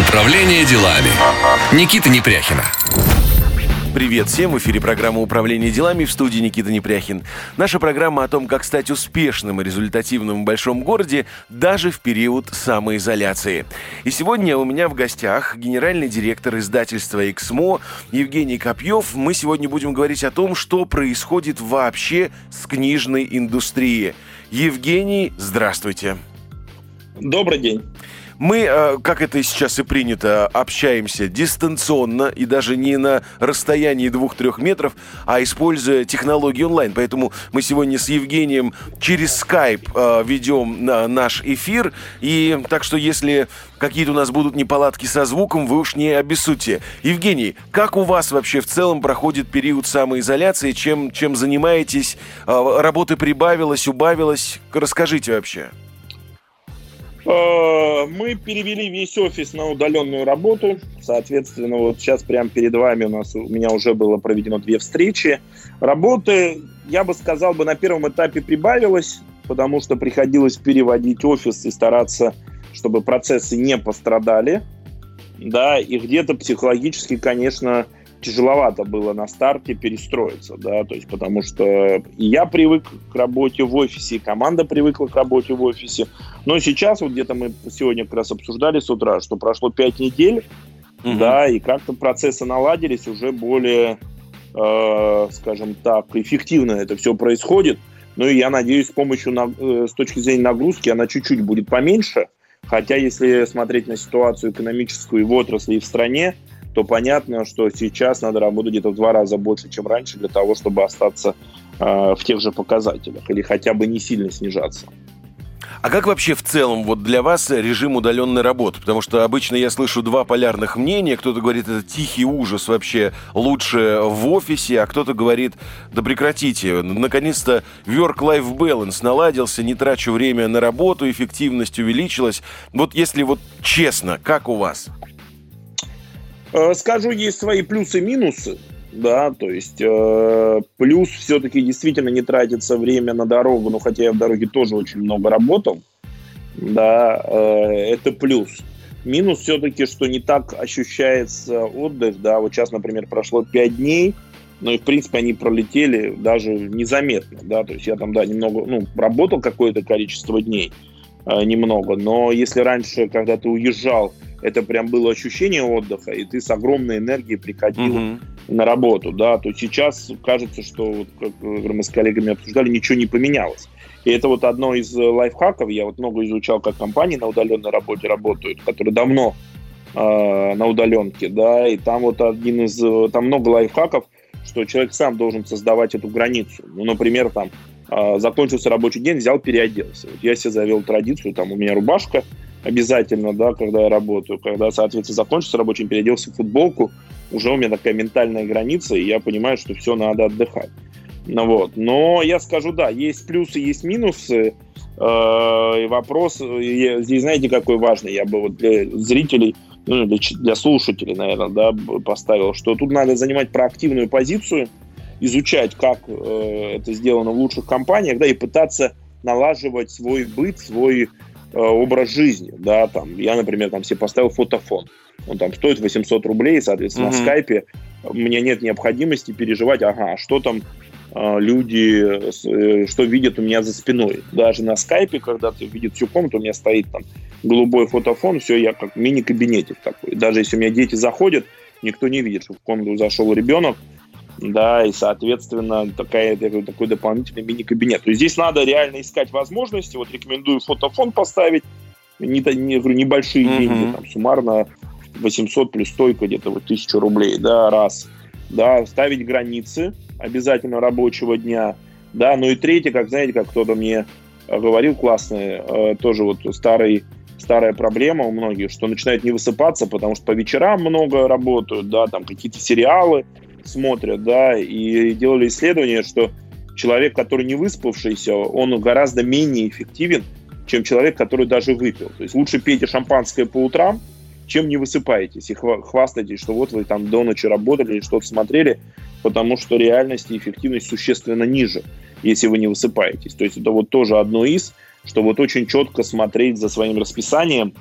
Управление делами. Никита Непряхина. Привет всем! В эфире программа «Управление делами» в студии Никита Непряхин. Наша программа о том, как стать успешным и результативным в большом городе даже в период самоизоляции. И сегодня у меня в гостях генеральный директор издательства «Эксмо» Евгений Копьев. Мы сегодня будем говорить о том, что происходит вообще с книжной индустрией. Евгений, здравствуйте! Добрый день! Мы, э, как это сейчас и принято, общаемся дистанционно и даже не на расстоянии двух-трех метров, а используя технологии онлайн. Поэтому мы сегодня с Евгением через Skype э, ведем наш эфир. И так что если какие-то у нас будут неполадки со звуком, вы уж не обессудьте. Евгений, как у вас вообще в целом проходит период самоизоляции? Чем, чем занимаетесь? Э, работы прибавилось, убавилось? Расскажите вообще. Э, мы перевели весь офис на удаленную работу. Соответственно, вот сейчас прямо перед вами у нас у меня уже было проведено две встречи. Работы, я бы сказал, бы на первом этапе прибавилось, потому что приходилось переводить офис и стараться, чтобы процессы не пострадали. Да, и где-то психологически, конечно, тяжеловато было на старте перестроиться, да, то есть потому что я привык к работе в офисе, и команда привыкла к работе в офисе, но сейчас вот где-то мы сегодня как раз обсуждали с утра, что прошло пять недель, угу. да, и как-то процессы наладились уже более, э, скажем так, эффективно это все происходит, ну и я надеюсь, с помощью, э, с точки зрения нагрузки, она чуть-чуть будет поменьше, хотя если смотреть на ситуацию экономическую и в отрасли, и в стране, то понятно, что сейчас надо работать где-то в два раза больше, чем раньше, для того, чтобы остаться э, в тех же показателях или хотя бы не сильно снижаться. А как вообще в целом вот для вас режим удаленной работы? Потому что обычно я слышу два полярных мнения. Кто-то говорит, это тихий ужас вообще лучше в офисе, а кто-то говорит, да прекратите, наконец-то work-life balance наладился, не трачу время на работу, эффективность увеличилась. Вот если вот честно, как у вас? Э, скажу, есть свои плюсы и минусы. Да, то есть э, плюс все-таки действительно не тратится время на дорогу, ну хотя я в дороге тоже очень много работал, да, э, это плюс. Минус все-таки, что не так ощущается отдых, да, вот сейчас, например, прошло 5 дней, но и в принципе они пролетели даже незаметно, да, то есть я там, да, немного, ну, работал какое-то количество дней, э, немного, но если раньше, когда ты уезжал, это прям было ощущение отдыха, и ты с огромной энергией приходил угу. на работу, да, то сейчас кажется, что, вот, как мы с коллегами обсуждали, ничего не поменялось. И это вот одно из лайфхаков, я вот много изучал, как компании на удаленной работе работают, которые давно э, на удаленке, да, и там вот один из, там много лайфхаков, что человек сам должен создавать эту границу. Ну, например, там, э, закончился рабочий день, взял, переоделся. Вот я себе завел традицию, там у меня рубашка, обязательно, да, когда я работаю. Когда, соответственно, закончится рабочий, переоделся в футболку, уже у меня такая ментальная граница, и я понимаю, что все, надо отдыхать. Ну, вот. Но я скажу, да, есть плюсы, есть минусы. Э, и вопрос здесь, знаете, какой важный, я бы вот для зрителей, ну, для, для слушателей, наверное, да, поставил, что тут надо занимать проактивную позицию, изучать, как э, это сделано в лучших компаниях, да, и пытаться налаживать свой быт, свой образ жизни, да, там, я, например, там себе поставил фотофон, он там стоит 800 рублей, соответственно, mm-hmm. на скайпе мне нет необходимости переживать, ага, что там э, люди, э, что видят у меня за спиной. Даже на скайпе, когда ты видишь всю комнату, у меня стоит там голубой фотофон, все, я как мини-кабинетик такой. Даже если у меня дети заходят, никто не видит, что в комнату зашел ребенок, да, и, соответственно, такая, такой дополнительный мини-кабинет. То есть здесь надо реально искать возможности. Вот рекомендую фотофон поставить, не, не, говорю, небольшие mm-hmm. деньги, там, суммарно 800 плюс стойка где-то вот 1000 рублей, да, раз. Да, ставить границы обязательно рабочего дня, да, ну и третье, как, знаете, как кто-то мне говорил классный, э, тоже вот старый старая проблема у многих, что начинают не высыпаться, потому что по вечерам много работают, да, там какие-то сериалы, смотрят, да, и делали исследование, что человек, который не выспавшийся, он гораздо менее эффективен, чем человек, который даже выпил. То есть лучше пейте шампанское по утрам, чем не высыпаетесь и хвастаетесь, что вот вы там до ночи работали или что-то смотрели, потому что реальность и эффективность существенно ниже, если вы не высыпаетесь. То есть это вот тоже одно из, что вот очень четко смотреть за своим расписанием,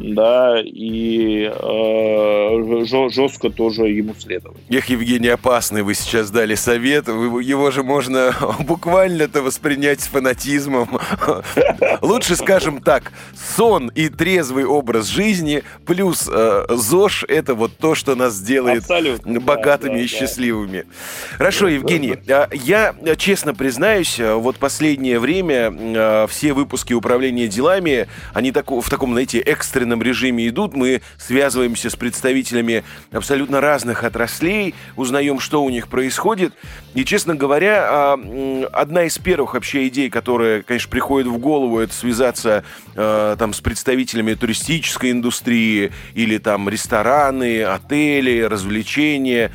да, и э, жестко тоже ему следовать. Эх, Евгений, опасный вы сейчас дали совет. Его же можно буквально-то воспринять с фанатизмом. Лучше, скажем так, сон и трезвый образ жизни плюс э, ЗОЖ – это вот то, что нас делает Абсолютно, богатыми да, и да, счастливыми. Да. Хорошо, Евгений, а, я честно признаюсь, вот последнее время э, все выпуски управления делами, они так, в таком, знаете, экстренном экстренном режиме идут, мы связываемся с представителями абсолютно разных отраслей, узнаем, что у них происходит. И, честно говоря, а, одна из первых вообще идей, которая, конечно, приходит в голову, это связаться а, там с представителями туристической индустрии или там рестораны, отели, развлечения.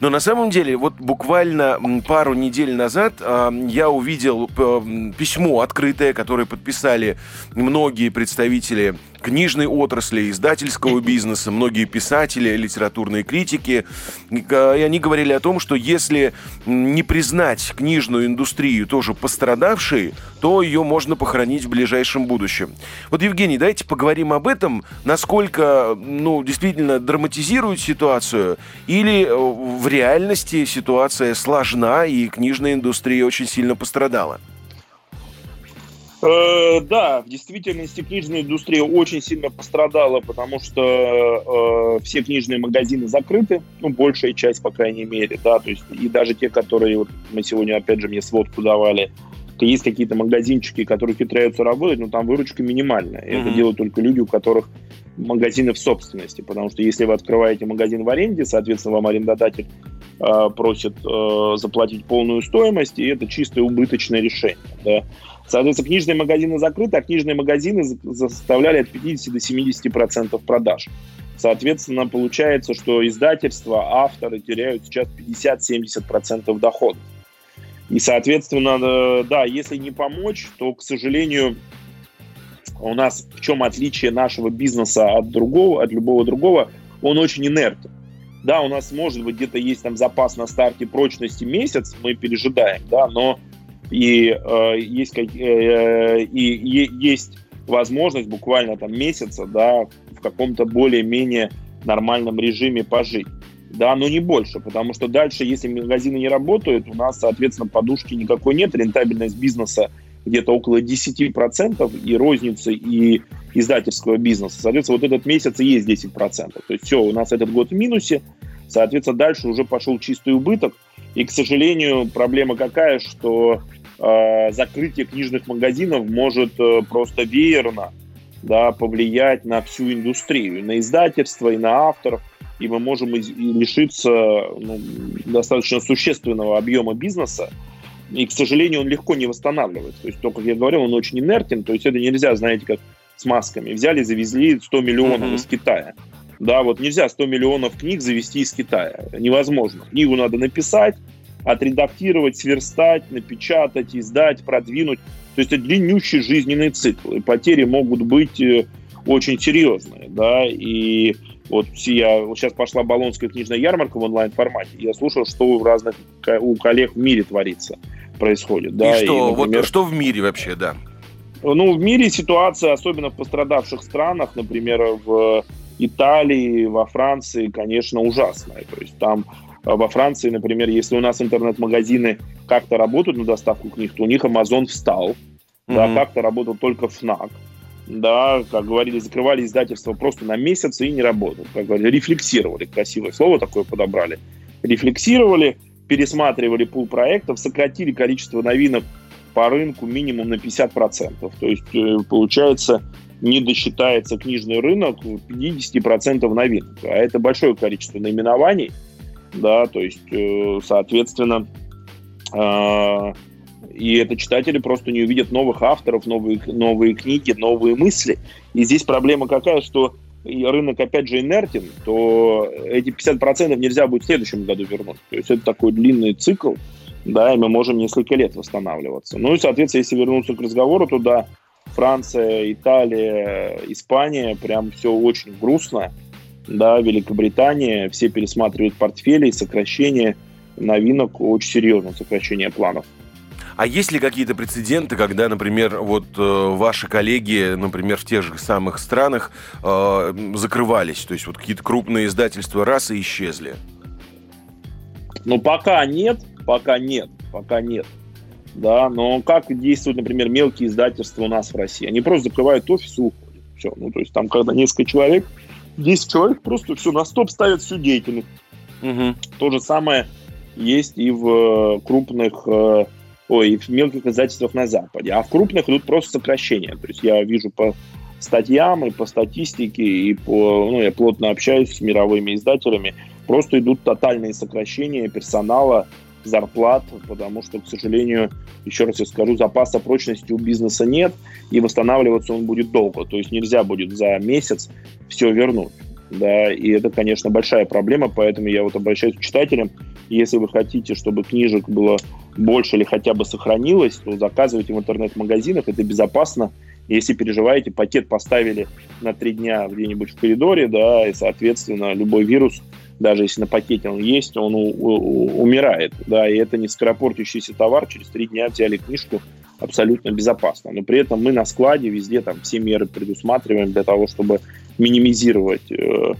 Но на самом деле, вот буквально пару недель назад э, я увидел э, письмо открытое, которое подписали многие представители книжной отрасли, издательского бизнеса, многие писатели, литературные критики. И они говорили о том, что если не признать книжную индустрию тоже пострадавшей, то ее можно похоронить в ближайшем будущем. Вот, Евгений, давайте поговорим об этом, насколько, ну, действительно драматизирует ситуацию, или э, в реальности ситуация сложна, и книжная индустрия очень сильно пострадала. Э, да, в действительности книжная индустрия очень сильно пострадала, потому что э, все книжные магазины закрыты, ну, большая часть, по крайней мере, да, то есть и даже те, которые, вот мы сегодня, опять же, мне сводку давали, есть какие-то магазинчики, которые хитряются работать, но там выручка минимальная. Mm-hmm. Это делают только люди, у которых магазины в собственности, потому что если вы открываете магазин в аренде, соответственно, вам арендодатель э, просит э, заплатить полную стоимость, и это чистое убыточное решение, да. Соответственно, книжные магазины закрыты, а книжные магазины составляли от 50 до 70 процентов продаж. Соответственно, получается, что издательства, авторы теряют сейчас 50-70 процентов доходов. И, соответственно, э, да, если не помочь, то, к сожалению, у нас в чем отличие нашего бизнеса от другого, от любого другого, он очень инертен. Да, у нас может быть где-то есть там запас на старте прочности месяц, мы пережидаем, да, но и э, есть, как, э, и, и есть возможность буквально там месяца, да, в каком-то более-менее нормальном режиме пожить. Да, но не больше, потому что дальше, если магазины не работают, у нас, соответственно, подушки никакой нет, рентабельность бизнеса где-то около 10% и розницы, и издательского бизнеса. Соответственно, вот этот месяц и есть 10%. То есть все, у нас этот год в минусе, соответственно, дальше уже пошел чистый убыток. И, к сожалению, проблема какая, что э, закрытие книжных магазинов может э, просто веерно да, повлиять на всю индустрию, на издательство, и на авторов, и мы можем и лишиться ну, достаточно существенного объема бизнеса, и, к сожалению, он легко не восстанавливается. То есть, то, как я говорил, он очень инертен, то есть это нельзя, знаете, как с масками. Взяли, завезли 100 миллионов mm-hmm. из Китая. Да, вот нельзя 100 миллионов книг завести из Китая. Невозможно. Книгу надо написать, отредактировать, сверстать, напечатать, издать, продвинуть. То есть это длиннющий жизненный цикл. И потери могут быть э, очень серьезные. Да? И вот я, вот сейчас пошла Болонская книжная ярмарка в онлайн-формате. Я слушал, что у разных у коллег в мире творится, происходит. Да? И что, и, например, вот что в мире вообще, да? Ну, в мире ситуация, особенно в пострадавших странах, например, в Италии, во Франции, конечно, ужасная. То есть там во Франции, например, если у нас интернет-магазины как-то работают на доставку книг, то у них Amazon встал, mm-hmm. да, как-то работал только FNAC, да, как говорили, закрывали издательство просто на месяц и не работают. Как говорили, рефлексировали, красивое слово такое подобрали. Рефлексировали, пересматривали пул проектов, сократили количество новинок по рынку минимум на 50%. То есть, э, получается, не досчитается книжный рынок 50% новинок. А это большое количество наименований, да, то есть, э, соответственно, а, и это читатели просто не увидят новых авторов, новые, новые книги, новые мысли. И здесь проблема какая, что рынок опять же инертен, то эти 50% нельзя будет в следующем году вернуть. То есть это такой длинный цикл, да, и мы можем несколько лет восстанавливаться. Ну и, соответственно, если вернуться к разговору, то да, Франция, Италия, Испания, прям все очень грустно да, Великобритания, все пересматривают портфели, сокращение новинок, очень серьезное сокращение планов. А есть ли какие-то прецеденты, когда, например, вот э, ваши коллеги, например, в тех же самых странах э, закрывались? То есть вот какие-то крупные издательства раз и исчезли? Ну, пока нет, пока нет, пока нет. Да, но как действуют, например, мелкие издательства у нас в России? Они просто закрывают офис и уходят. Все. Ну, то есть там, когда несколько человек, 10 человек просто все на стоп ставят всю деятельность. Угу. То же самое есть и в э, крупных, э, ой, в мелких издательствах на Западе. А в крупных идут просто сокращения. То есть я вижу по статьям и по статистике, и по, ну, я плотно общаюсь с мировыми издателями, просто идут тотальные сокращения персонала, зарплат, потому что, к сожалению, еще раз я скажу, запаса прочности у бизнеса нет, и восстанавливаться он будет долго. То есть нельзя будет за месяц все вернуть. Да, и это, конечно, большая проблема, поэтому я вот обращаюсь к читателям, если вы хотите, чтобы книжек было больше или хотя бы сохранилось, то заказывайте в интернет-магазинах, это безопасно. Если переживаете, пакет поставили на три дня где-нибудь в коридоре, да, и, соответственно, любой вирус, даже если на пакете он есть, он у, у, умирает, да, и это не скоропортящийся товар, через три дня взяли книжку абсолютно безопасно. Но при этом мы на складе везде там все меры предусматриваем для того, чтобы минимизировать э,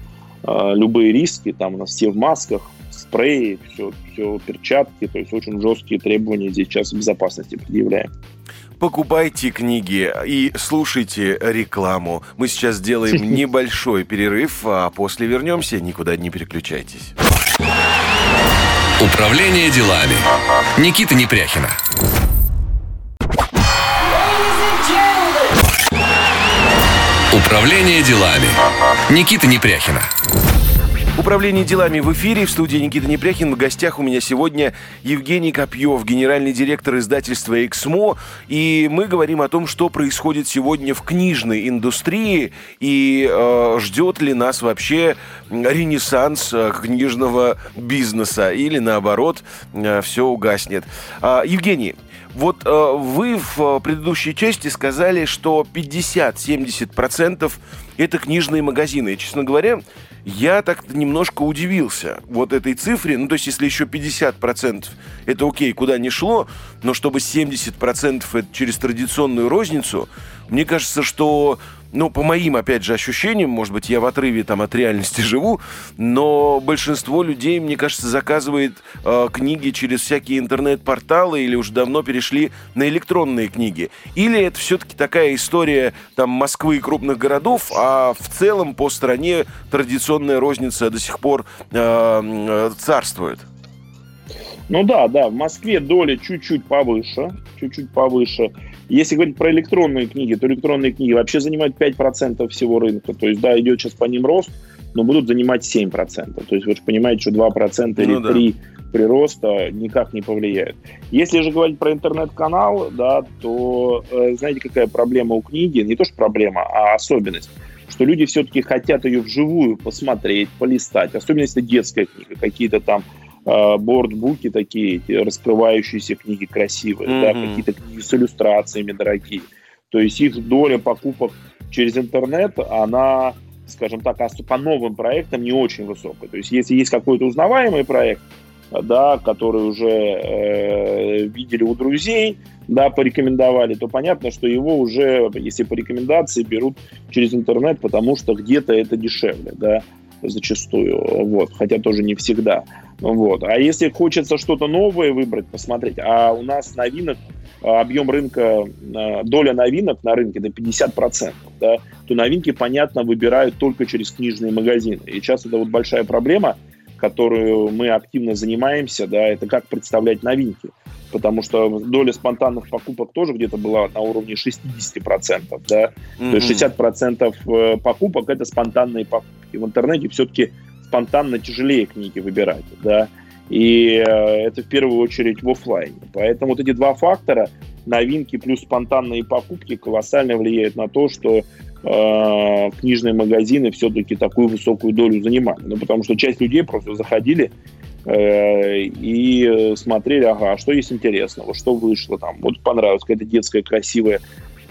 э, любые риски, там у нас все в масках, спреи, все, все перчатки, то есть очень жесткие требования здесь сейчас безопасности предъявляем. Покупайте книги и слушайте рекламу. Мы сейчас сделаем небольшой перерыв, а после вернемся. Никуда не переключайтесь. Управление делами. Никита Непряхина. Управление делами. Никита Непряхина. Управление делами в эфире. В студии Никита Непряхин. В гостях у меня сегодня Евгений Копьев, генеральный директор издательства «Эксмо». И мы говорим о том, что происходит сегодня в книжной индустрии и э, ждет ли нас вообще ренессанс э, книжного бизнеса или наоборот э, все угаснет. Э, Евгений, вот э, вы в предыдущей части сказали, что 50-70% это книжные магазины. И, честно говоря, я так немножко удивился вот этой цифре. Ну, то есть, если еще 50% это окей, куда не шло, но чтобы 70% это через традиционную розницу, мне кажется, что ну, по моим, опять же, ощущениям, может быть, я в отрыве там от реальности живу, но большинство людей, мне кажется, заказывает э, книги через всякие интернет-порталы или уже давно перешли на электронные книги. Или это все-таки такая история там Москвы и крупных городов, а в целом по стране традиционная розница до сих пор э, э, царствует. Ну да, да, в Москве доля чуть-чуть повыше, чуть-чуть повыше. Если говорить про электронные книги, то электронные книги вообще занимают 5% всего рынка. То есть, да, идет сейчас по ним рост, но будут занимать 7%. То есть вы же понимаете, что 2% или ну, 3% да. прироста никак не повлияет. Если же говорить про интернет-канал, да, то э, знаете, какая проблема у книги? Не то, что проблема, а особенность что люди все-таки хотят ее вживую посмотреть, полистать. Особенно если детская книга, какие-то там бордбуки такие, раскрывающиеся книги красивые, mm-hmm. да, какие-то книги с иллюстрациями дорогие. То есть их доля покупок через интернет, она, скажем так, по новым проектам не очень высокая. То есть если есть какой-то узнаваемый проект, да, который уже э, видели у друзей, да, порекомендовали, то понятно, что его уже, если по рекомендации, берут через интернет, потому что где-то это дешевле, да зачастую, вот, хотя тоже не всегда. Вот. А если хочется что-то новое выбрать, посмотреть, а у нас новинок, а, объем рынка, а, доля новинок на рынке до 50%, да, то новинки, понятно, выбирают только через книжные магазины. И сейчас это вот большая проблема, которую мы активно занимаемся, да, это как представлять новинки потому что доля спонтанных покупок тоже где-то была на уровне 60%, да, mm-hmm. то есть 60% э, покупок это спонтанные покупки. В интернете все-таки спонтанно тяжелее книги выбирать, да, и э, это в первую очередь в офлайне. Поэтому вот эти два фактора, новинки плюс спонтанные покупки, колоссально влияют на то, что э, книжные магазины все-таки такую высокую долю занимали. Ну, потому что часть людей просто заходили Э, и смотрели, ага, а что есть интересного, что вышло там, вот понравилась какая-то детская красивая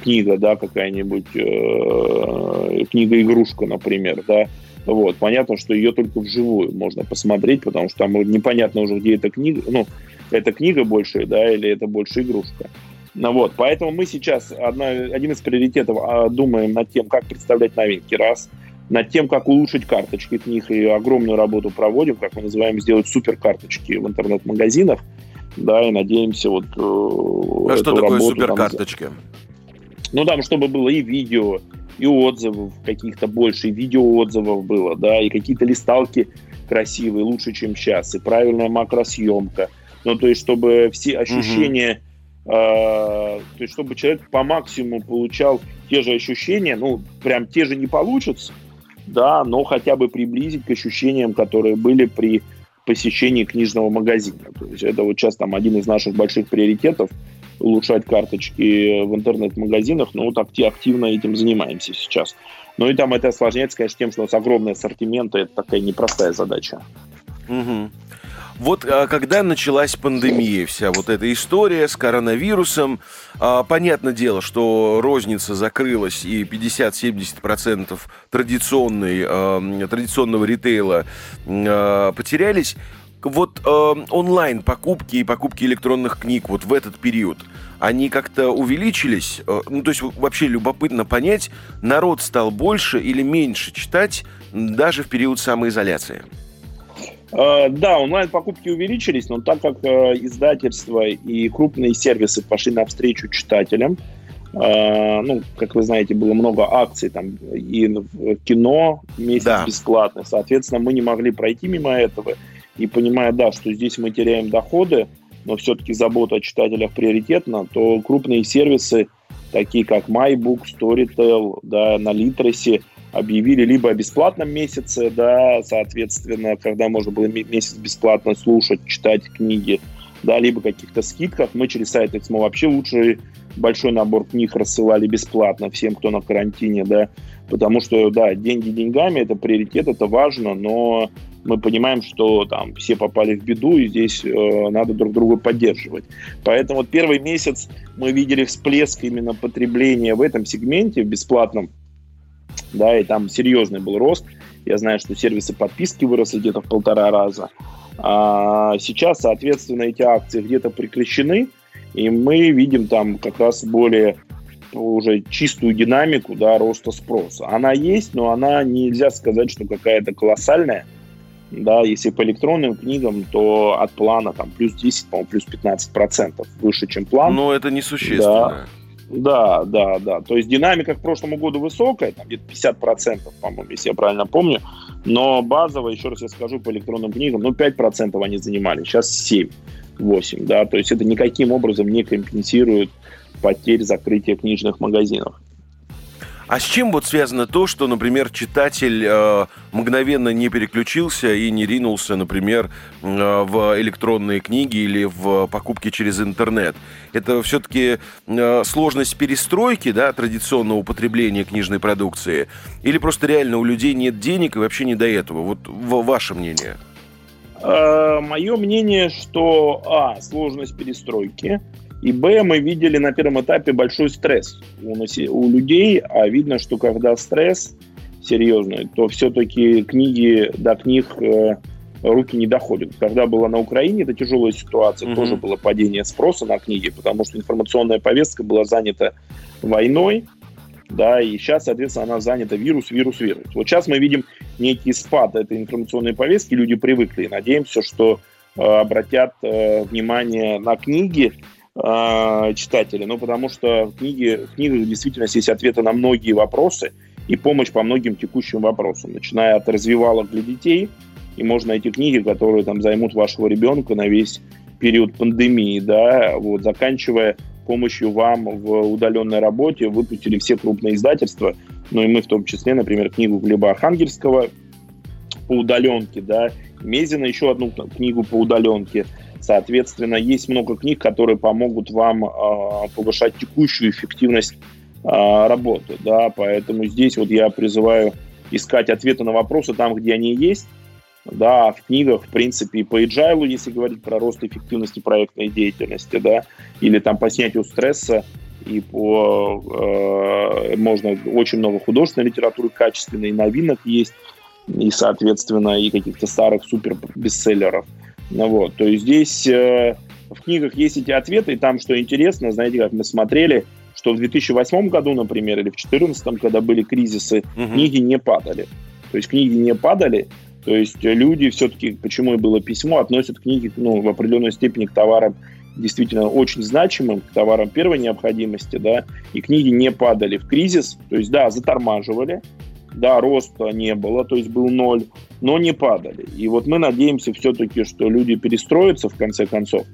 книга, да, какая-нибудь э, книга-игрушка, например, да, вот, понятно, что ее только вживую можно посмотреть, потому что там непонятно уже, где эта книга, ну, это книга больше, да, или это больше игрушка. Ну вот, поэтому мы сейчас одна, один из приоритетов а, думаем над тем, как представлять новинки, раз, над тем, как улучшить карточки книг, и огромную работу проводим, как мы называем, сделать супер карточки в интернет-магазинах, да, и надеемся вот... Э, а что такое суперкарточки? Ну, там, чтобы было и видео, и отзывов каких-то больше, и видеоотзывов было, да, и какие-то листалки красивые, лучше, чем сейчас, и правильная макросъемка. Ну, то есть, чтобы все ощущения, угу. э, то есть, чтобы человек по максимуму получал те же ощущения, ну, прям те же не получится, да, но хотя бы приблизить к ощущениям, которые были при посещении книжного магазина. То есть это вот сейчас там один из наших больших приоритетов улучшать карточки в интернет-магазинах, но вот активно этим занимаемся сейчас. Ну и там это осложняется, конечно, тем, что у нас огромный ассортимент, и это такая непростая задача. Угу. Вот а, когда началась пандемия, вся вот эта история с коронавирусом, а, понятное дело, что розница закрылась и 50-70% традиционной, а, традиционного ритейла потерялись. Вот онлайн покупки и покупки электронных книг вот в этот период, они как-то увеличились? Ну, то есть вообще любопытно понять, народ стал больше или меньше читать даже в период самоизоляции? Э, да, онлайн-покупки увеличились, но так как э, издательства и крупные сервисы пошли навстречу читателям, э, ну, как вы знаете, было много акций там и в кино месяц да. бесплатно, соответственно, мы не могли пройти мимо этого, и понимая, да, что здесь мы теряем доходы, но все-таки забота о читателях приоритетна, то крупные сервисы, такие как MyBook, Storytel, да, на Литресе – объявили либо о бесплатном месяце, да, соответственно, когда можно было месяц бесплатно слушать, читать книги, да, либо каких-то скидках. Мы через сайт Эксмо вообще лучший большой набор книг рассылали бесплатно всем, кто на карантине, да, потому что, да, деньги деньгами, это приоритет, это важно, но мы понимаем, что там все попали в беду, и здесь э, надо друг друга поддерживать. Поэтому вот первый месяц мы видели всплеск именно потребления в этом сегменте, в бесплатном да, и там серьезный был рост. Я знаю, что сервисы подписки выросли где-то в полтора раза. А сейчас, соответственно, эти акции где-то прекращены, и мы видим там как раз более уже чистую динамику да, роста спроса. Она есть, но она нельзя сказать, что какая-то колоссальная. Да, если по электронным книгам, то от плана там плюс 10, по-моему, плюс 15 процентов выше, чем план. Но это несущественно. Да. Да, да, да. То есть динамика к прошлому году высокая, там где-то 50%, по-моему, если я правильно помню. Но базово, еще раз я скажу, по электронным книгам, ну, 5% они занимали, сейчас 7, 8, да. То есть это никаким образом не компенсирует потерь закрытия книжных магазинов. А с чем вот связано то, что, например, читатель э, мгновенно не переключился и не ринулся, например, э, в электронные книги или в покупки через интернет? Это все-таки э, сложность перестройки, да, традиционного употребления книжной продукции? Или просто реально у людей нет денег и вообще не до этого? Вот ваше мнение. Э, мое мнение, что, а, сложность перестройки – и Б, мы видели на первом этапе большой стресс у, у людей, а видно, что когда стресс серьезный, то все-таки книги до книг э, руки не доходят. Когда была на Украине, это тяжелая ситуация, mm-hmm. тоже было падение спроса на книги, потому что информационная повестка была занята войной, да, и сейчас, соответственно, она занята вирус, вирус, вирус. Вот сейчас мы видим некий спад этой информационной повестки, люди привыкли, и надеемся, что э, обратят э, внимание на книги, э, читатели, ну, потому что в, книге, в книгах действительно есть ответы на многие вопросы и помощь по многим текущим вопросам, начиная от развивалок для детей, и можно найти книги, которые там займут вашего ребенка на весь период пандемии, да, вот, заканчивая помощью вам в удаленной работе, выпустили все крупные издательства, ну и мы в том числе, например, книгу Глеба Архангельского по удаленке, да, Мезина еще одну книгу по удаленке – Соответственно, есть много книг, которые помогут вам э, повышать текущую эффективность э, работы. Да? Поэтому здесь вот я призываю искать ответы на вопросы там, где они есть. Да, в книгах, в принципе, и по agile, если говорить про рост эффективности проектной деятельности, да, или там по снятию стресса, и по э, можно очень много художественной литературы качественной, новинок есть, и, соответственно, и каких-то старых супер бестселлеров. Вот, то есть здесь э, в книгах есть эти ответы, и там, что интересно, знаете, как мы смотрели, что в 2008 году, например, или в 2014, когда были кризисы, угу. книги не падали. То есть книги не падали, то есть люди все-таки, почему и было письмо, относят книги ну, в определенной степени к товарам действительно очень значимым, к товарам первой необходимости, да, и книги не падали в кризис, то есть, да, затормаживали, да, роста не было, то есть был ноль, но не падали. И вот мы надеемся все-таки, что люди перестроятся в конце концов,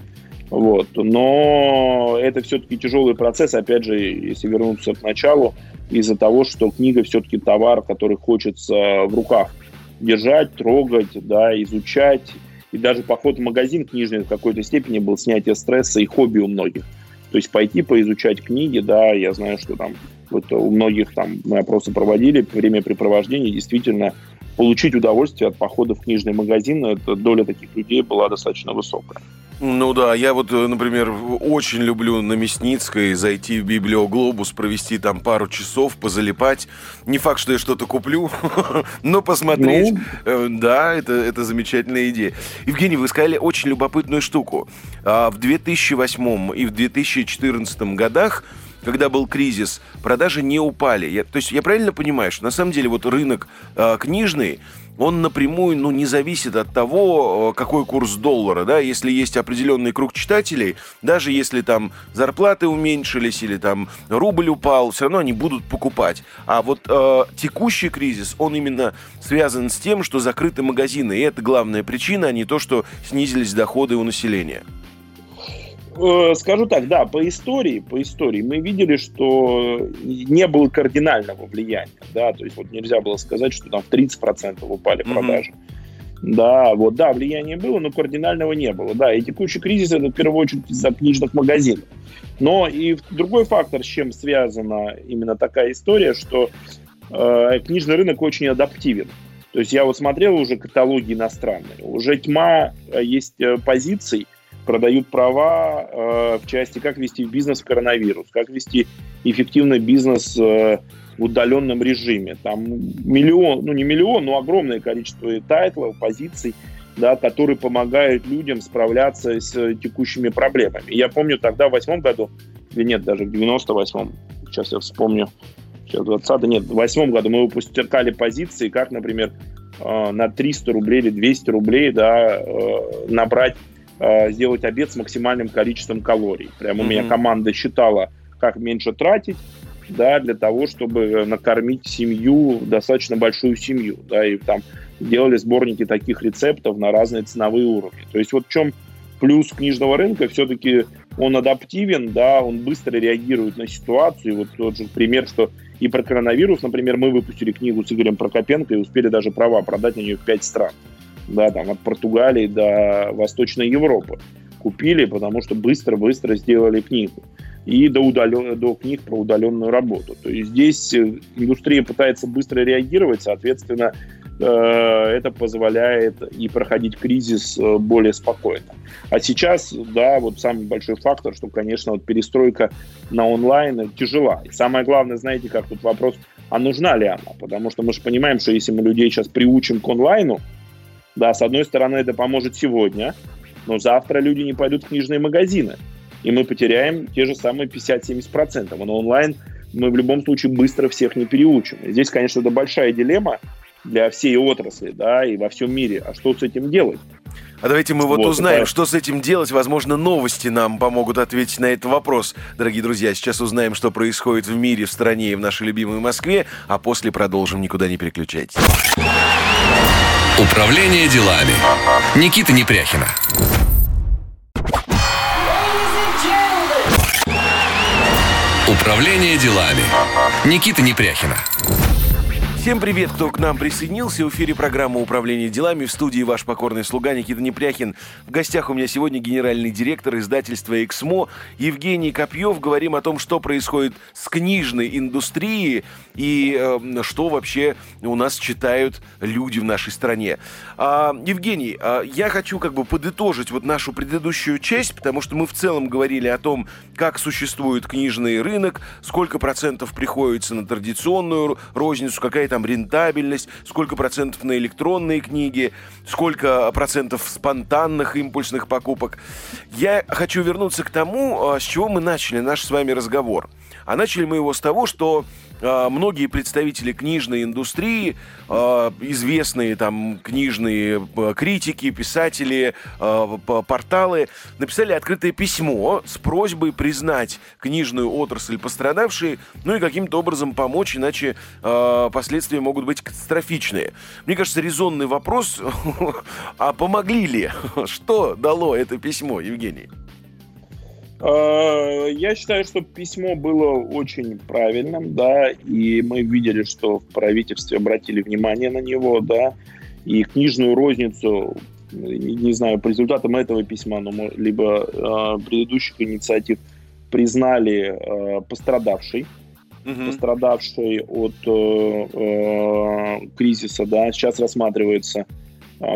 вот. Но это все-таки тяжелый процесс, опять же, если вернуться к началу, из-за того, что книга все-таки товар, который хочется в руках держать, трогать, да, изучать. И даже поход в магазин книжный в какой-то степени был снятие стресса и хобби у многих. То есть пойти поизучать книги, да, я знаю, что там вот у многих там мы опросы проводили, времяпрепровождение действительно получить удовольствие от похода в книжный магазин, эта доля таких людей была достаточно высокая. Ну да, я вот, э, например, очень люблю на Мясницкой зайти в Библиоглобус, провести там пару часов, позалипать. Не факт, что я что-то куплю, но посмотреть. Ну... Э, да, это, это замечательная идея. Евгений, вы сказали очень любопытную штуку. А, в 2008 и в 2014 годах когда был кризис, продажи не упали. Я, то есть я правильно понимаю, что на самом деле вот рынок э, книжный, он напрямую ну, не зависит от того, э, какой курс доллара. Да? Если есть определенный круг читателей, даже если там зарплаты уменьшились или там рубль упал, все равно они будут покупать. А вот э, текущий кризис, он именно связан с тем, что закрыты магазины. И это главная причина, а не то, что снизились доходы у населения. Э, скажу так, да, по истории, по истории мы видели, что не было кардинального влияния, да, то есть вот нельзя было сказать, что там в 30% упали продажи. Mm-hmm. Да, вот, да, влияние было, но кардинального не было. Да, и текущий кризис это в первую очередь из-за книжных магазинов. Но и другой фактор, с чем связана именно такая история, что э, книжный рынок очень адаптивен. То есть я вот смотрел уже каталоги иностранные, уже тьма э, есть э, позиций, продают права э, в части, как вести бизнес в коронавирус, как вести эффективный бизнес э, в удаленном режиме. Там миллион, ну не миллион, но огромное количество тайтлов, позиций, да, которые помогают людям справляться с текущими проблемами. Я помню тогда в восьмом году, или нет, даже в 98-м, сейчас я вспомню, сейчас 20 нет, в восьмом году мы выпускали позиции, как, например, э, на 300 рублей или 200 рублей да, э, набрать Э, сделать обед с максимальным количеством калорий. Прям у mm-hmm. меня команда считала, как меньше тратить, да, для того, чтобы накормить семью, достаточно большую семью, да, и там делали сборники таких рецептов на разные ценовые уровни. То есть вот в чем плюс книжного рынка, все-таки он адаптивен, да, он быстро реагирует на ситуацию. Вот тот же пример, что и про коронавирус, например, мы выпустили книгу с Игорем Прокопенко и успели даже права продать на нее в 5 стран да, там от Португалии до Восточной Европы. Купили, потому что быстро-быстро сделали книгу. И до, удален... до книг про удаленную работу. То есть здесь э, индустрия пытается быстро реагировать, соответственно, э, это позволяет и проходить кризис э, более спокойно. А сейчас, да, вот самый большой фактор, что, конечно, вот перестройка на онлайн тяжела. И самое главное, знаете, как тут вопрос, а нужна ли она? Потому что мы же понимаем, что если мы людей сейчас приучим к онлайну, да, с одной стороны, это поможет сегодня, но завтра люди не пойдут в книжные магазины, и мы потеряем те же самые 50-70%. А на онлайн мы в любом случае быстро всех не переучим. И здесь, конечно, это большая дилемма для всей отрасли, да, и во всем мире. А что с этим делать? А давайте мы вот, вот узнаем, это... что с этим делать. Возможно, новости нам помогут ответить на этот вопрос. Дорогие друзья, сейчас узнаем, что происходит в мире, в стране и в нашей любимой Москве, а после продолжим. Никуда не переключайтесь. Управление делами. Никита Непряхина. Управление делами. Никита Непряхина. Всем привет, кто к нам присоединился. В эфире программа «Управление делами» в студии ваш покорный слуга Никита Непряхин. В гостях у меня сегодня генеральный директор издательства «Эксмо» Евгений Копьев. Говорим о том, что происходит с книжной индустрией и э, что вообще у нас читают люди в нашей стране. А, Евгений, а, я хочу как бы подытожить вот нашу предыдущую часть, потому что мы в целом говорили о том, как существует книжный рынок, сколько процентов приходится на традиционную розницу, какая там рентабельность, сколько процентов на электронные книги, сколько процентов спонтанных импульсных покупок. Я хочу вернуться к тому, а, с чего мы начали наш с вами разговор. А начали мы его с того, что многие представители книжной индустрии, а, известные там книжные а, критики, писатели, порталы, написали открытое письмо с просьбой признать книжную отрасль пострадавшей, ну и каким-то образом помочь, иначе последствия могут быть катастрофичные. Мне кажется, резонный вопрос, а помогли ли? Что дало это письмо, Евгений? Э, я считаю, что письмо было очень правильным, да, и мы видели, что в правительстве обратили внимание на него, да, и книжную розницу, не знаю, по результатам этого письма, но либо э, предыдущих инициатив признали э, пострадавшей, угу. пострадавшей от э, э, кризиса, да, сейчас рассматривается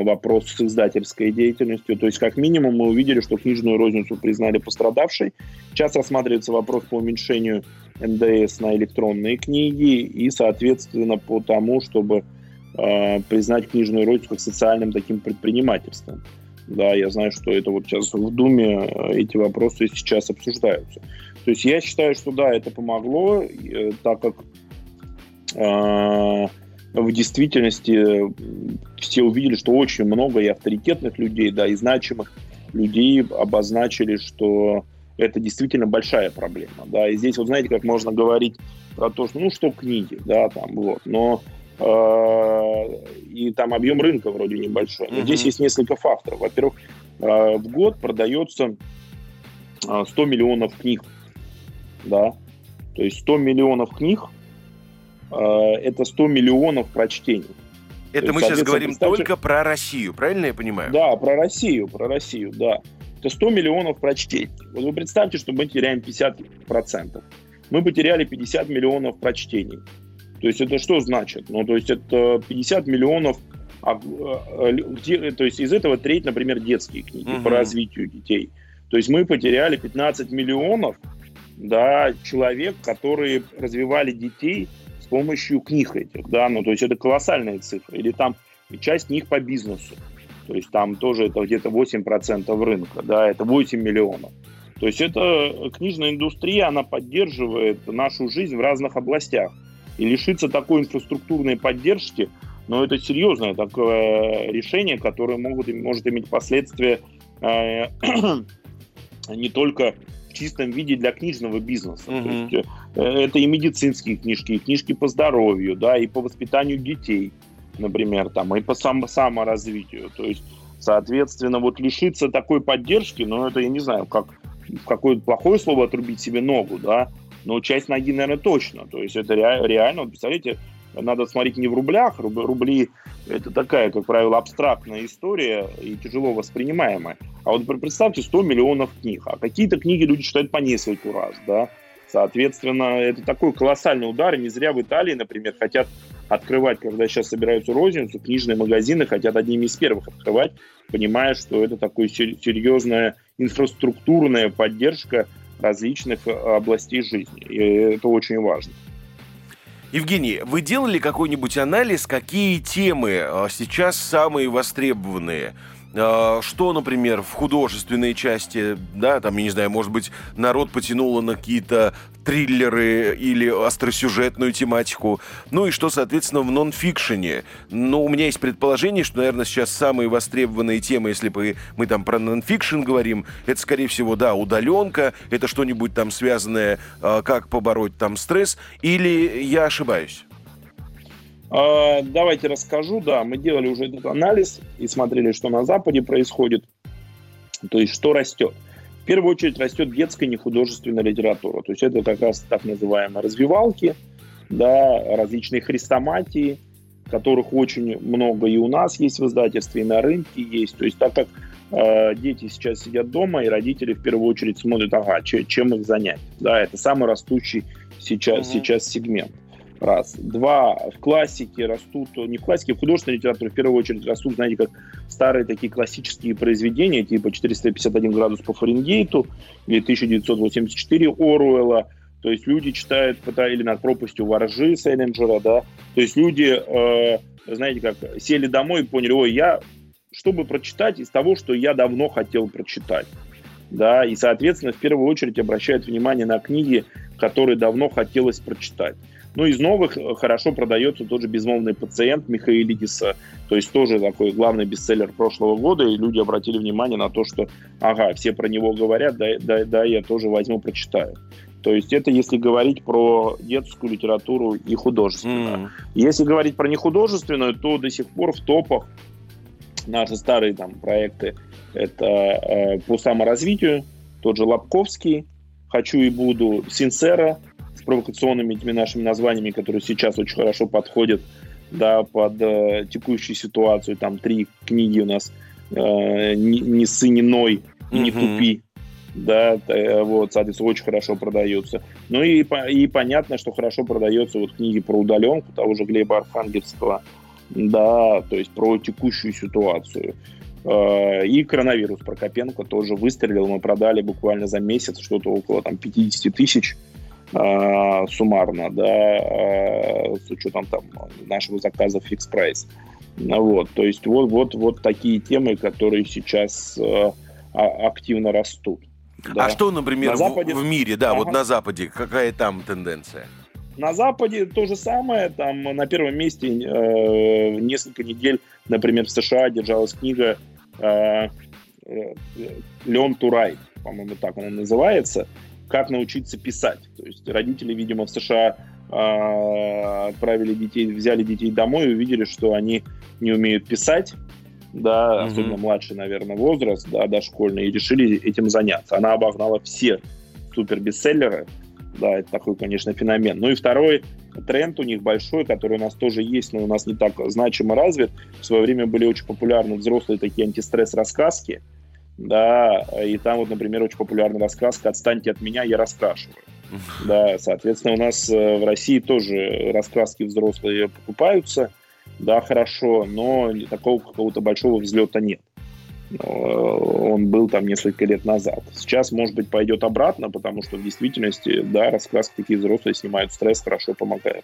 вопрос с издательской деятельностью. То есть, как минимум, мы увидели, что книжную розницу признали пострадавшей. Сейчас рассматривается вопрос по уменьшению НДС на электронные книги и, соответственно, по тому, чтобы э, признать книжную розницу как социальным таким предпринимательством. Да, я знаю, что это вот сейчас в Думе а, эти вопросы сейчас обсуждаются. То есть я считаю, что да, это помогло, э, так как э, в действительности все увидели, что очень много и авторитетных людей, да, и значимых людей обозначили, что это действительно большая проблема, да, и здесь вот знаете, как можно говорить про то, что, ну, что книги, да, там, вот, но э, и там объем рынка вроде небольшой, но mm-hmm. здесь есть несколько факторов. Во-первых, э, в год продается 100 э, миллионов книг, да, то есть 100 миллионов книг Э, это 100 миллионов прочтений. Это мы сейчас говорим только про Россию, правильно я понимаю? Да, про Россию, про Россию, да. Это 100 миллионов прочтений. Вот вы представьте, что мы теряем 50%. Мы потеряли 50 миллионов прочтений. То есть это что значит? Ну, то есть это 50 миллионов, а, э, где, то есть из этого треть, например, детские книги угу. по развитию детей. То есть мы потеряли 15 миллионов да, человек, которые развивали детей с помощью книг этих, да, ну, то есть это колоссальные цифры, или там часть них по бизнесу, то есть там тоже это где-то 8% рынка, да, это 8 миллионов. То есть это книжная индустрия, она поддерживает нашу жизнь в разных областях. И лишиться такой инфраструктурной поддержки, ну, это серьезное такое решение, которое могут, может иметь последствия э, не только чистом виде для книжного бизнеса. Угу. То есть, э, это и медицинские книжки, и книжки по здоровью, да, и по воспитанию детей, например, там, и по сам, саморазвитию. То есть, соответственно, вот лишиться такой поддержки, ну, это, я не знаю, как в какое плохое слово отрубить себе ногу, да, но часть ноги, наверное, точно. То есть это реально, вот представляете, надо смотреть не в рублях, рубли это такая, как правило, абстрактная история и тяжело воспринимаемая. А вот представьте 100 миллионов книг, а какие-то книги люди читают по нескольку раз, да, Соответственно, это такой колоссальный удар. И не зря в Италии, например, хотят открывать, когда сейчас собираются розницу, книжные магазины хотят одними из первых открывать, понимая, что это такая серьезная инфраструктурная поддержка различных э, областей жизни. И это очень важно. Евгений, вы делали какой-нибудь анализ, какие темы а, сейчас самые востребованные? А, что, например, в художественной части, да, там, я не знаю, может быть, народ потянуло на какие-то триллеры или остросюжетную тематику. Ну и что, соответственно, в нонфикшене. Ну, у меня есть предположение, что, наверное, сейчас самые востребованные темы, если бы мы там про нонфикшн говорим, это, скорее всего, да, удаленка, это что-нибудь там связанное, а, как побороть там стресс, или я ошибаюсь? А, давайте расскажу. Да, мы делали уже этот анализ и смотрели, что на Западе происходит. То есть, что растет. В первую очередь растет детская нехудожественная литература. То есть, это как раз так называемые развивалки, да, различные хрестоматии, которых очень много и у нас есть в издательстве, и на рынке есть. То есть, так как э, дети сейчас сидят дома, и родители в первую очередь смотрят, ага, чем их занять. Да, это самый растущий сейчас, mm-hmm. сейчас сегмент. Раз. Два. В классике растут, не в классике, в художественной литературе в первую очередь растут, знаете, как старые такие классические произведения, типа 451 градус по Фаренгейту или 1984 Оруэлла. То есть люди читают или над пропастью воржи Селлинджера, да, То есть люди, э, знаете, как сели домой и поняли, ой, я, чтобы прочитать из того, что я давно хотел прочитать. Да, и, соответственно, в первую очередь обращают внимание на книги, которые давно хотелось прочитать. Ну, из новых э, хорошо продается тот же «Безмолвный пациент» Михаилидиса, то есть тоже такой главный бестселлер прошлого года, и люди обратили внимание на то, что, ага, все про него говорят, да, да, да я тоже возьму, прочитаю. То есть это если говорить про детскую литературу и художественную. Mm. Если говорить про нехудожественную, то до сих пор в топах наши старые там проекты это э, по саморазвитию, тот же Лобковский, «Хочу и буду», «Синсера», провокационными этими нашими названиями, которые сейчас очень хорошо подходят да, под э, текущую ситуацию. Там три книги у нас э, «Не, не ссы, не ной» и «Не тупи». Да, э, вот, соответственно, очень хорошо продаются. Ну и, и понятно, что хорошо продаются вот книги про удаленку того же Глеба Архангельского, да, то есть про текущую ситуацию. Э, и коронавирус Прокопенко тоже выстрелил. Мы продали буквально за месяц что-то около там, 50 тысяч э, суммарно, да, э, с учетом там нашего заказа фикс прайс. Вот, то есть вот, вот, вот такие темы, которые сейчас э, а, активно растут. Да. А что, например, на Западе... в, в мире, да, ага. вот на Западе, какая там тенденция? На Западе то же самое, там на первом месте э, несколько недель, например, в США держалась книга э, to Write, по-моему, так она называется, как научиться писать. То есть родители, видимо, в США э, отправили детей, взяли детей домой и увидели, что они не умеют писать, да, mm-hmm. особенно младший, наверное, возраст, да, дошкольный, и решили этим заняться. Она обогнала все супер бестселлеры, да, это такой, конечно, феномен. Ну и второй тренд у них большой, который у нас тоже есть, но у нас не так значимо развит. В свое время были очень популярны взрослые такие антистресс-рассказки, да, и там вот, например, очень популярная раскраска «Отстаньте от меня, я раскрашиваю». Да, соответственно, у нас э, в России тоже раскраски взрослые покупаются, да, хорошо, но такого какого-то большого взлета нет. Э, он был там несколько лет назад. Сейчас, может быть, пойдет обратно, потому что в действительности, да, раскраски такие взрослые снимают стресс, хорошо помогает.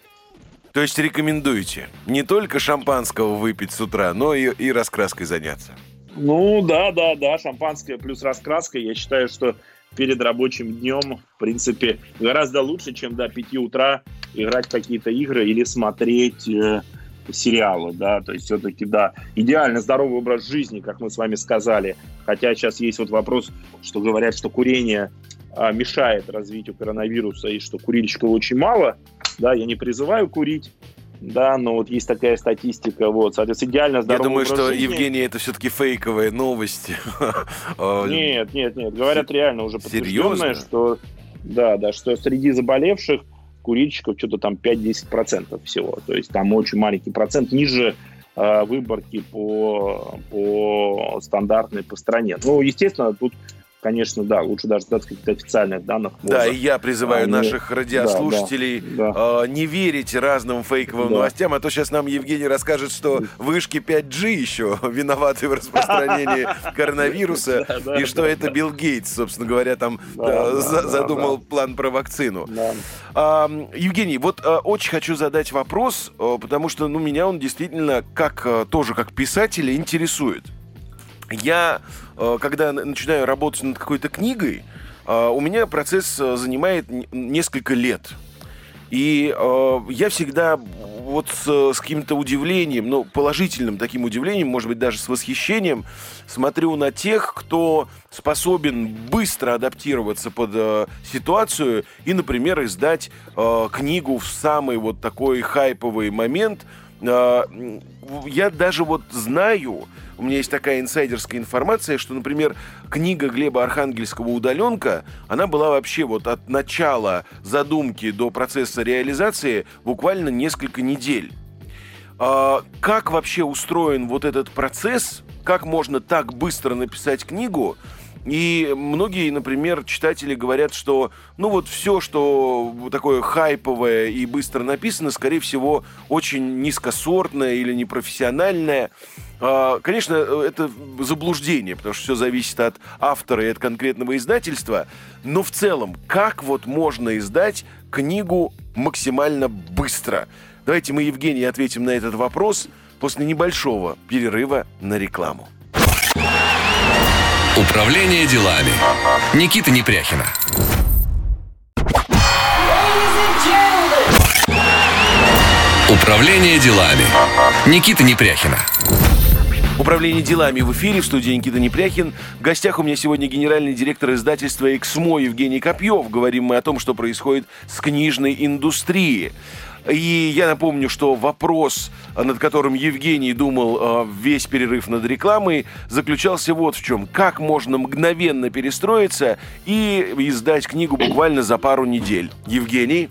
То есть рекомендуете не только шампанского выпить с утра, но и, и раскраской заняться? Ну да, да, да, шампанское плюс раскраска. Я считаю, что перед рабочим днем, в принципе, гораздо лучше, чем до 5 утра играть какие-то игры или смотреть э, сериалы, да, то есть все-таки, да, идеально здоровый образ жизни, как мы с вами сказали, хотя сейчас есть вот вопрос, что говорят, что курение а, мешает развитию коронавируса и что курильщиков очень мало, да, я не призываю курить, да, но вот есть такая статистика, вот, соответственно, идеально здоровый Я думаю, что, жизни. Евгений, это все-таки фейковые новости. Нет, нет, нет, говорят реально уже подтвержденное, что, да, да, что среди заболевших курильщиков что-то там 5-10% всего, то есть там очень маленький процент, ниже э, выборки по, по стандартной по стране. Ну, естественно, тут конечно, да, лучше даже дать каких-то официальных данных. Да, и я призываю а, наших радиослушателей да, да, э, не верить разным фейковым да. новостям, а то сейчас нам Евгений расскажет, что вышки 5G еще виноваты в распространении коронавируса, и что это Билл Гейтс, собственно говоря, там задумал план про вакцину. Евгений, вот э, очень хочу задать вопрос, э, потому что ну, меня он действительно как тоже как писателя интересует. Я, э, когда начинаю работать над какой-то книгой, э, у меня процесс э, занимает несколько лет. И э, я всегда вот с, с каким-то удивлением, ну, положительным таким удивлением, может быть, даже с восхищением, смотрю на тех, кто способен быстро адаптироваться под э, ситуацию и, например, издать э, книгу в самый вот такой хайповый момент. Э, я даже вот знаю, у меня есть такая инсайдерская информация, что, например, книга Глеба Архангельского «Удаленка», она была вообще вот от начала задумки до процесса реализации буквально несколько недель. А, как вообще устроен вот этот процесс? Как можно так быстро написать книгу? И многие, например, читатели говорят, что ну вот все, что такое хайповое и быстро написано, скорее всего, очень низкосортное или непрофессиональное. А, конечно, это заблуждение, потому что все зависит от автора и от конкретного издательства. Но в целом, как вот можно издать книгу максимально быстро? Давайте мы, Евгений, ответим на этот вопрос после небольшого перерыва на рекламу. Управление делами. Никита Непряхина. Управление делами. Никита Непряхина. Управление делами в эфире в студии Никита Непряхин. В гостях у меня сегодня генеральный директор издательства «Эксмо» Евгений Копьев. Говорим мы о том, что происходит с книжной индустрией. И я напомню, что вопрос, над которым Евгений думал э, весь перерыв над рекламой, заключался вот в чем. Как можно мгновенно перестроиться и издать книгу буквально за пару недель? Евгений?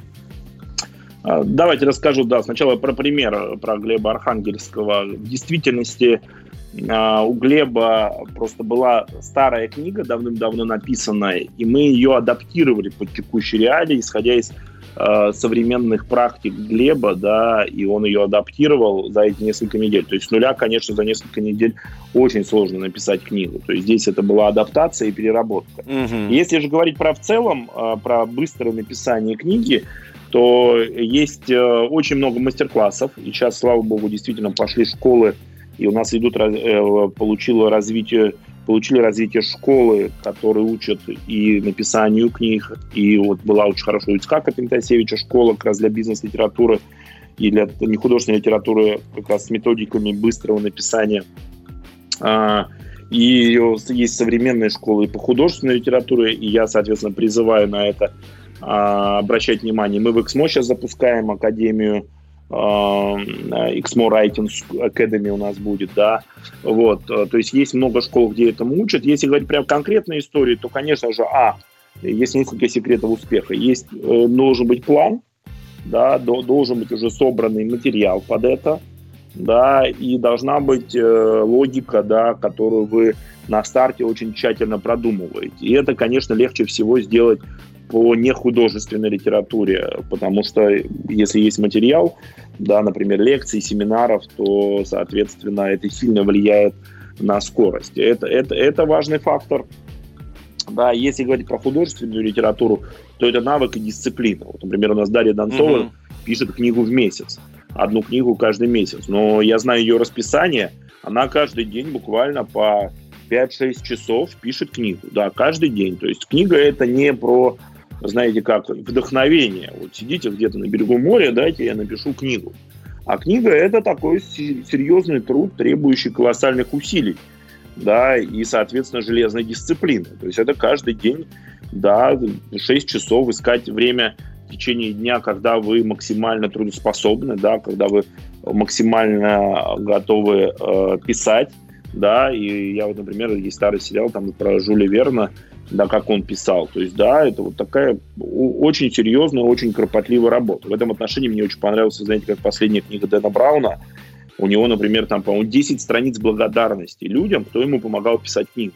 А, давайте расскажу, да, сначала про пример, про Глеба Архангельского. В действительности а, у Глеба просто была старая книга, давным-давно написанная, и мы ее адаптировали под текущие реалии, исходя из э, современных практик Глеба, да, и он ее адаптировал за эти несколько недель. То есть с нуля, конечно, за несколько недель очень сложно написать книгу. То есть здесь это была адаптация и переработка. Угу. Если же говорить про в целом, э, про быстрое написание книги, то есть э, очень много мастер-классов, и сейчас, слава богу, действительно пошли школы, и у нас идут, э, получило развитие, получили развитие школы, которые учат и написанию книг, и вот была очень хорошая у Ицхака Пентасевича школа как раз для бизнес-литературы и для нехудожественной литературы как раз с методиками быстрого написания. А, и есть современные школы по художественной литературе, и я, соответственно, призываю на это а, обращать внимание. Мы в XMO сейчас запускаем академию XMO Writing Academy у нас будет, да, вот, а, то есть есть много школ, где этому учат. Если говорить прям конкретной истории, то, конечно же, а, есть несколько секретов успеха. Есть, э, должен быть план, да, должен быть уже собранный материал под это, да, и должна быть э, логика, да, которую вы на старте очень тщательно продумываете. И это, конечно, легче всего сделать по нехудожественной литературе, потому что если есть материал, да, например, лекций, семинаров, то, соответственно, это сильно влияет на скорость. Это, это, это важный фактор. Да, если говорить про художественную литературу, то это навык и дисциплина. Вот, например, у нас Дарья Донцова угу. пишет книгу в месяц, одну книгу каждый месяц. Но я знаю ее расписание, она каждый день буквально по 5-6 часов пишет книгу. Да, каждый день. То есть книга это не про знаете как, вдохновение. Вот сидите где-то на берегу моря, дайте я напишу книгу. А книга – это такой серьезный труд, требующий колоссальных усилий, да, и, соответственно, железной дисциплины. То есть это каждый день, да, 6 часов искать время в течение дня, когда вы максимально трудоспособны, да, когда вы максимально готовы э, писать, да, и я вот, например, есть старый сериал там про Жюля Верна, да, как он писал. То есть, да, это вот такая очень серьезная, очень кропотливая работа. В этом отношении мне очень понравился, знаете, как последняя книга Дэна Брауна. У него, например, там, по-моему, 10 страниц благодарности людям, кто ему помогал писать книгу.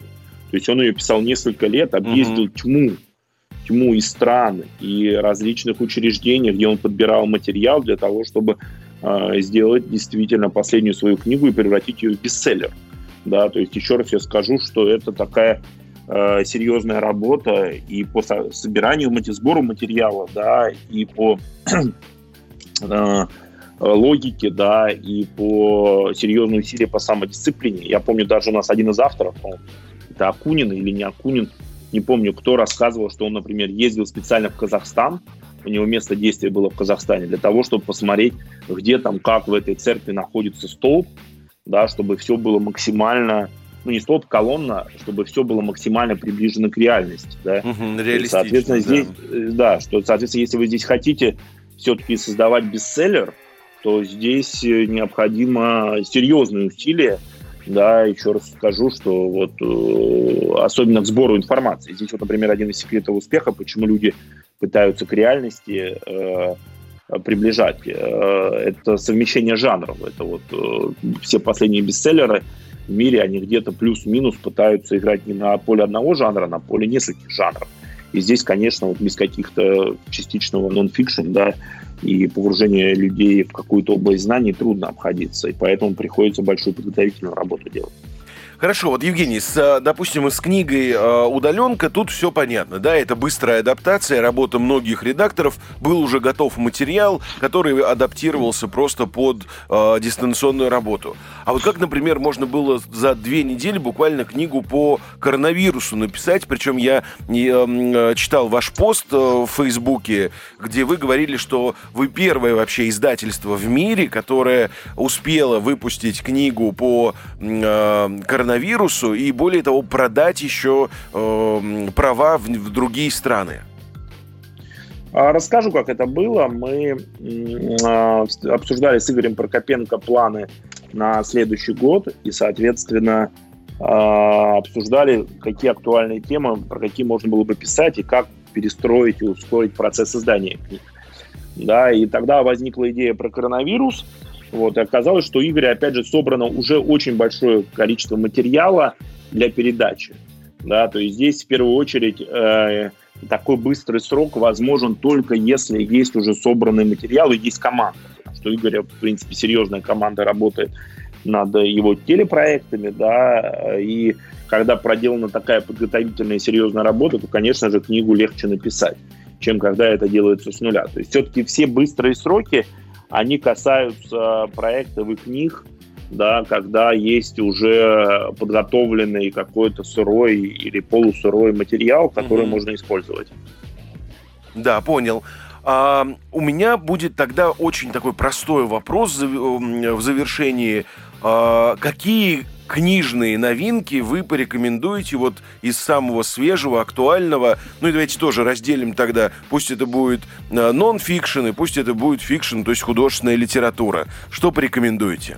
То есть он ее писал несколько лет, объездил mm-hmm. тьму, тьму и стран, и различных учреждений, где он подбирал материал для того, чтобы э, сделать действительно последнюю свою книгу и превратить ее в бестселлер. Да, то есть еще раз я скажу, что это такая э, серьезная работа и по собиранию, сбору материала, да, и по э, логике, да, и по серьезным усилиям по самодисциплине. Я помню, даже у нас один из авторов, это Акунин или не Акунин, не помню, кто рассказывал, что он, например, ездил специально в Казахстан, у него место действия было в Казахстане, для того, чтобы посмотреть, где там, как в этой церкви находится столб, да, чтобы все было максимально не столб, колонна, чтобы все было максимально приближено к реальности. Да? Угу, реалистично. Соответственно, здесь, да. Э, да, что, соответственно, если вы здесь хотите все-таки создавать бестселлер, то здесь э, необходимо серьезные усилия, да, еще раз скажу, что вот э, особенно к сбору информации. Здесь вот, например, один из секретов успеха, почему люди пытаются к реальности э, приближать. Это совмещение жанров. Это вот все последние бестселлеры, в мире они где-то плюс-минус пытаются играть не на поле одного жанра, а на поле нескольких жанров. И здесь, конечно, вот без каких-то частичного нон-фикшн, да, и погружения людей в какую-то область знаний трудно обходиться, и поэтому приходится большую подготовительную работу делать. Хорошо, вот, Евгений, с, э, допустим, с книгой э, «Удаленка» тут все понятно, да, это быстрая адаптация, работа многих редакторов, был уже готов материал, который адаптировался просто под э, дистанционную работу. А вот как, например, можно было за две недели буквально книгу по коронавирусу написать, причем я э, читал ваш пост э, в Фейсбуке, где вы говорили, что вы первое вообще издательство в мире, которое успело выпустить книгу по э, коронавирусу, коронавирусу и, более того, продать еще э, права в, в другие страны? А, расскажу, как это было. Мы а, обсуждали с Игорем Прокопенко планы на следующий год и, соответственно, а, обсуждали, какие актуальные темы, про какие можно было бы писать и как перестроить и ускорить процесс издания книг. Да, и тогда возникла идея про коронавирус – вот, и оказалось, что Игорь, опять же, собрано уже очень большое количество материала для передачи. Да, то есть здесь в первую очередь э, такой быстрый срок возможен только если есть уже собранный материал и есть команда. Что Игорь, в принципе, серьезная команда работает над его телепроектами, да, и когда проделана такая подготовительная серьезная работа, то, конечно же, книгу легче написать, чем когда это делается с нуля. То есть все-таки все быстрые сроки – они касаются проектов и книг, да, когда есть уже подготовленный какой-то сырой или полусырой материал, который угу. можно использовать. Да, понял. А, у меня будет тогда очень такой простой вопрос в завершении. А, какие книжные новинки вы порекомендуете вот из самого свежего, актуального? Ну и давайте тоже разделим тогда. Пусть это будет э, нон-фикшн и пусть это будет фикшн, то есть художественная литература. Что порекомендуете?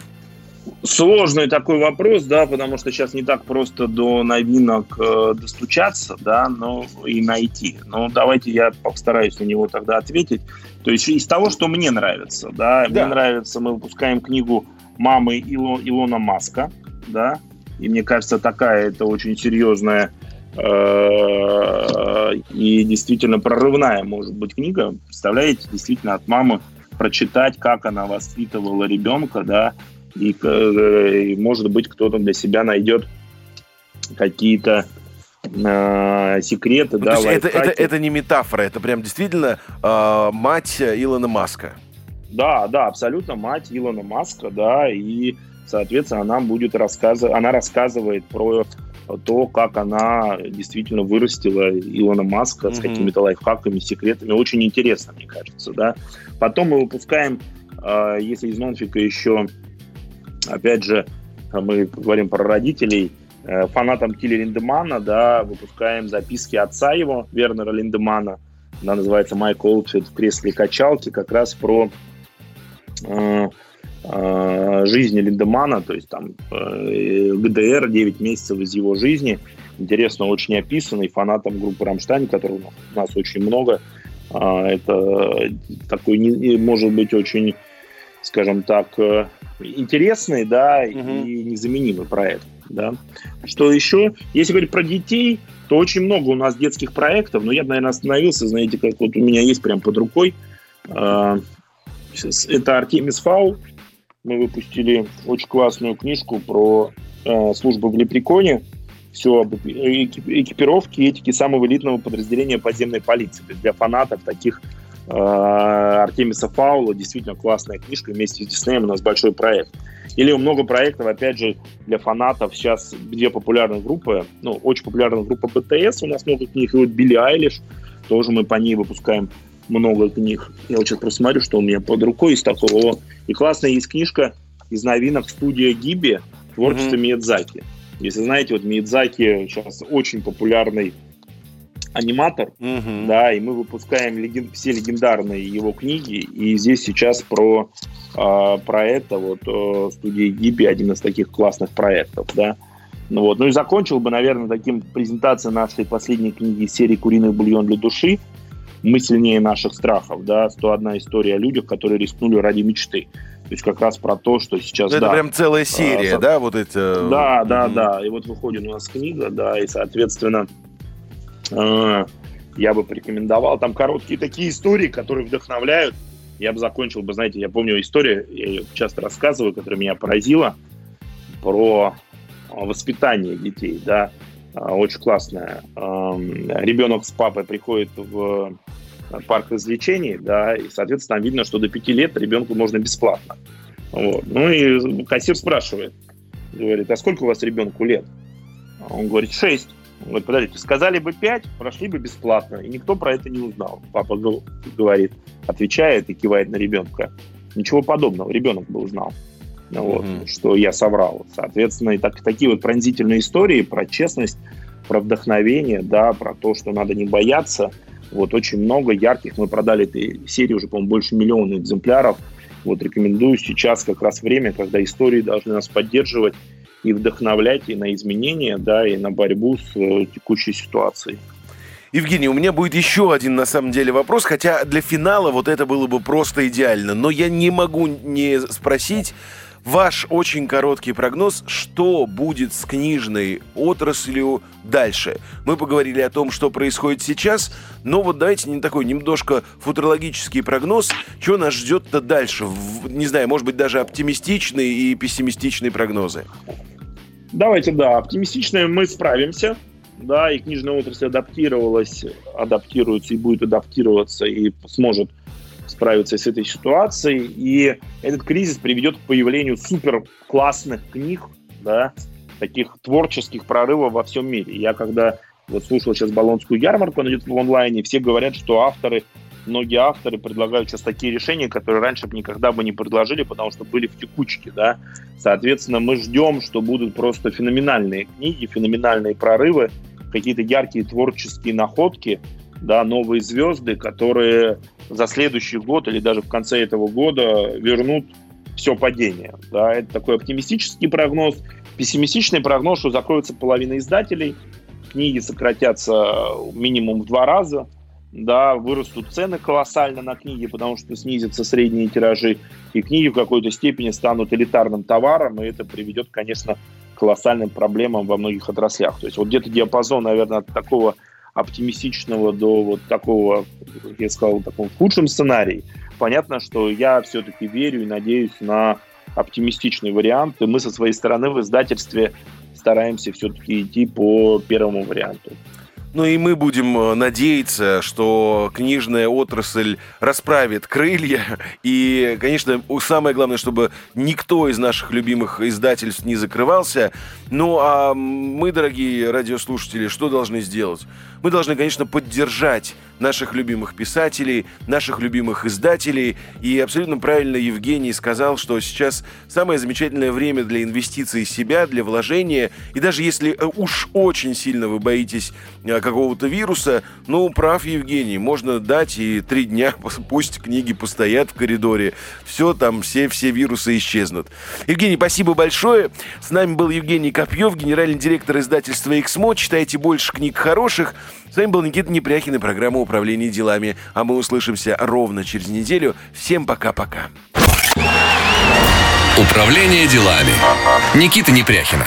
Сложный такой вопрос, да, потому что сейчас не так просто до новинок э, достучаться, да, но и найти. Но давайте я постараюсь на него тогда ответить. То есть из того, что мне нравится, да, да. мне нравится, мы выпускаем книгу мамы Ило, Илона Маска да, и мне кажется, такая это очень серьезная э, и действительно прорывная может быть книга. Представляете, действительно от мамы прочитать, как она воспитывала ребенка, да, и, э, и может быть кто-то для себя найдет какие-то э, секреты, ну, да, то есть это, это, это не метафора, это прям действительно э, мать Илона Маска. Да, да, абсолютно мать Илона Маска, да, и Соответственно, она будет рассказывать, она рассказывает про то, как она действительно вырастила Илона Маска mm-hmm. с какими-то лайфхаками, секретами. Очень интересно, мне кажется, да. Потом мы выпускаем, э, если из нонфика еще, опять же, мы говорим про родителей, э, фанатам Тиля Линдемана, да, выпускаем записки отца его, Вернера Линдемана, она называется «Майк Олдфилд в кресле качалки», как раз про жизни Линдемана, то есть там э, ГДР, 9 месяцев из его жизни. Интересно, очень описанный фанатом группы «Рамштайн», которых у нас очень много. Это такой, может быть, очень, скажем так, э, интересный, да, угу. и незаменимый проект. Да. Что еще? Если говорить про детей, то очень много у нас детских проектов, но я, наверное, остановился, знаете, как вот у меня есть прям под рукой. Это Артемис Фау, мы выпустили очень классную книжку про э, службу в Лепреконе. Все об экипировке и этике самого элитного подразделения подземной полиции. То есть для фанатов таких э, Артемиса Фаула действительно классная книжка. Вместе с Диснеем у нас большой проект. Или много проектов, опять же, для фанатов. Сейчас где популярная группа, ну, очень популярная группа BTS, у нас много книг. И вот Билли Айлиш, тоже мы по ней выпускаем много книг. Я вот сейчас просто смотрю, что у меня под рукой из такого. И классная есть книжка из новинок студия Гиби творчество mm-hmm. Миядзаки. Если знаете, вот Миядзаки сейчас очень популярный аниматор, mm-hmm. да, и мы выпускаем леген... все легендарные его книги, и здесь сейчас про, э, про это вот э, студия Гиби один из таких классных проектов, да. Ну вот, ну и закончил бы, наверное, таким презентацией нашей последней книги серии «Куриный бульон для души», мы сильнее наших страхов, да, 101 история о людях, которые рискнули ради мечты. То есть как раз про то, что сейчас... Это да, прям целая серия, а, да, вот эти... Да, да, mm-hmm. да. И вот выходит у нас книга, да, и, соответственно, э, я бы порекомендовал. Там короткие такие истории, которые вдохновляют. Я бы закончил бы, знаете, я помню историю, я ее часто рассказываю, которая меня поразила, про воспитание детей, да, очень классная. Ребенок с папой приходит в парк развлечений, да, и, соответственно, там видно, что до пяти лет ребенку можно бесплатно. Вот. Ну и кассир спрашивает, говорит, а сколько у вас ребенку лет? Он говорит, шесть. Он говорит, подождите, сказали бы пять, прошли бы бесплатно, и никто про это не узнал. Папа говорит, отвечает и кивает на ребенка. Ничего подобного, ребенок бы узнал. Вот, mm-hmm. что я соврал. Соответственно, и так, такие вот пронзительные истории про честность, про вдохновение, да, про то, что надо не бояться. Вот очень много ярких. Мы продали этой серии уже, по-моему, больше миллиона экземпляров. Вот рекомендую сейчас как раз время, когда истории должны нас поддерживать и вдохновлять и на изменения, да, и на борьбу с э, текущей ситуацией. Евгений, у меня будет еще один, на самом деле, вопрос, хотя для финала вот это было бы просто идеально, но я не могу не спросить, Ваш очень короткий прогноз, что будет с книжной отраслью дальше. Мы поговорили о том, что происходит сейчас, но вот давайте не такой немножко футурологический прогноз, что нас ждет-то дальше. Не знаю, может быть, даже оптимистичные и пессимистичные прогнозы. Давайте, да, оптимистичные мы справимся. Да, и книжная отрасль адаптировалась, адаптируется и будет адаптироваться, и сможет справиться с этой ситуацией. И этот кризис приведет к появлению супер классных книг, да, таких творческих прорывов во всем мире. Я когда вот слушал сейчас Болонскую ярмарку, она идет в онлайне, все говорят, что авторы, многие авторы предлагают сейчас такие решения, которые раньше бы никогда бы не предложили, потому что были в текучке, да. Соответственно, мы ждем, что будут просто феноменальные книги, феноменальные прорывы, какие-то яркие творческие находки, да, новые звезды, которые за следующий год или даже в конце этого года вернут все падение. Да, это такой оптимистический прогноз. Пессимистичный прогноз, что закроется половина издателей, книги сократятся минимум в два раза, да, вырастут цены колоссально на книги, потому что снизятся средние тиражи, и книги в какой-то степени станут элитарным товаром, и это приведет, конечно, к колоссальным проблемам во многих отраслях. То есть вот где-то диапазон, наверное, от такого оптимистичного до вот такого, как я сказал, таком худшем сценарии. Понятно, что я все-таки верю и надеюсь на оптимистичный вариант. И мы со своей стороны в издательстве стараемся все-таки идти по первому варианту. Ну и мы будем э, надеяться, что книжная отрасль расправит крылья. И, конечно, самое главное, чтобы никто из наших любимых издательств не закрывался. Ну а мы, дорогие радиослушатели, что должны сделать? Мы должны, конечно, поддержать наших любимых писателей, наших любимых издателей. И абсолютно правильно Евгений сказал, что сейчас самое замечательное время для инвестиций себя, для вложения. И даже если э, уж очень сильно вы боитесь э, какого-то вируса, ну, прав Евгений, можно дать и три дня, пусть книги постоят в коридоре. Все там, все, все вирусы исчезнут. Евгений, спасибо большое. С нами был Евгений Копьев, генеральный директор издательства «Эксмо». Читайте больше книг хороших. Вами был Никита Непряхин и программа «Управление делами». А мы услышимся ровно через неделю. Всем пока-пока. Управление делами. Никита Непряхина.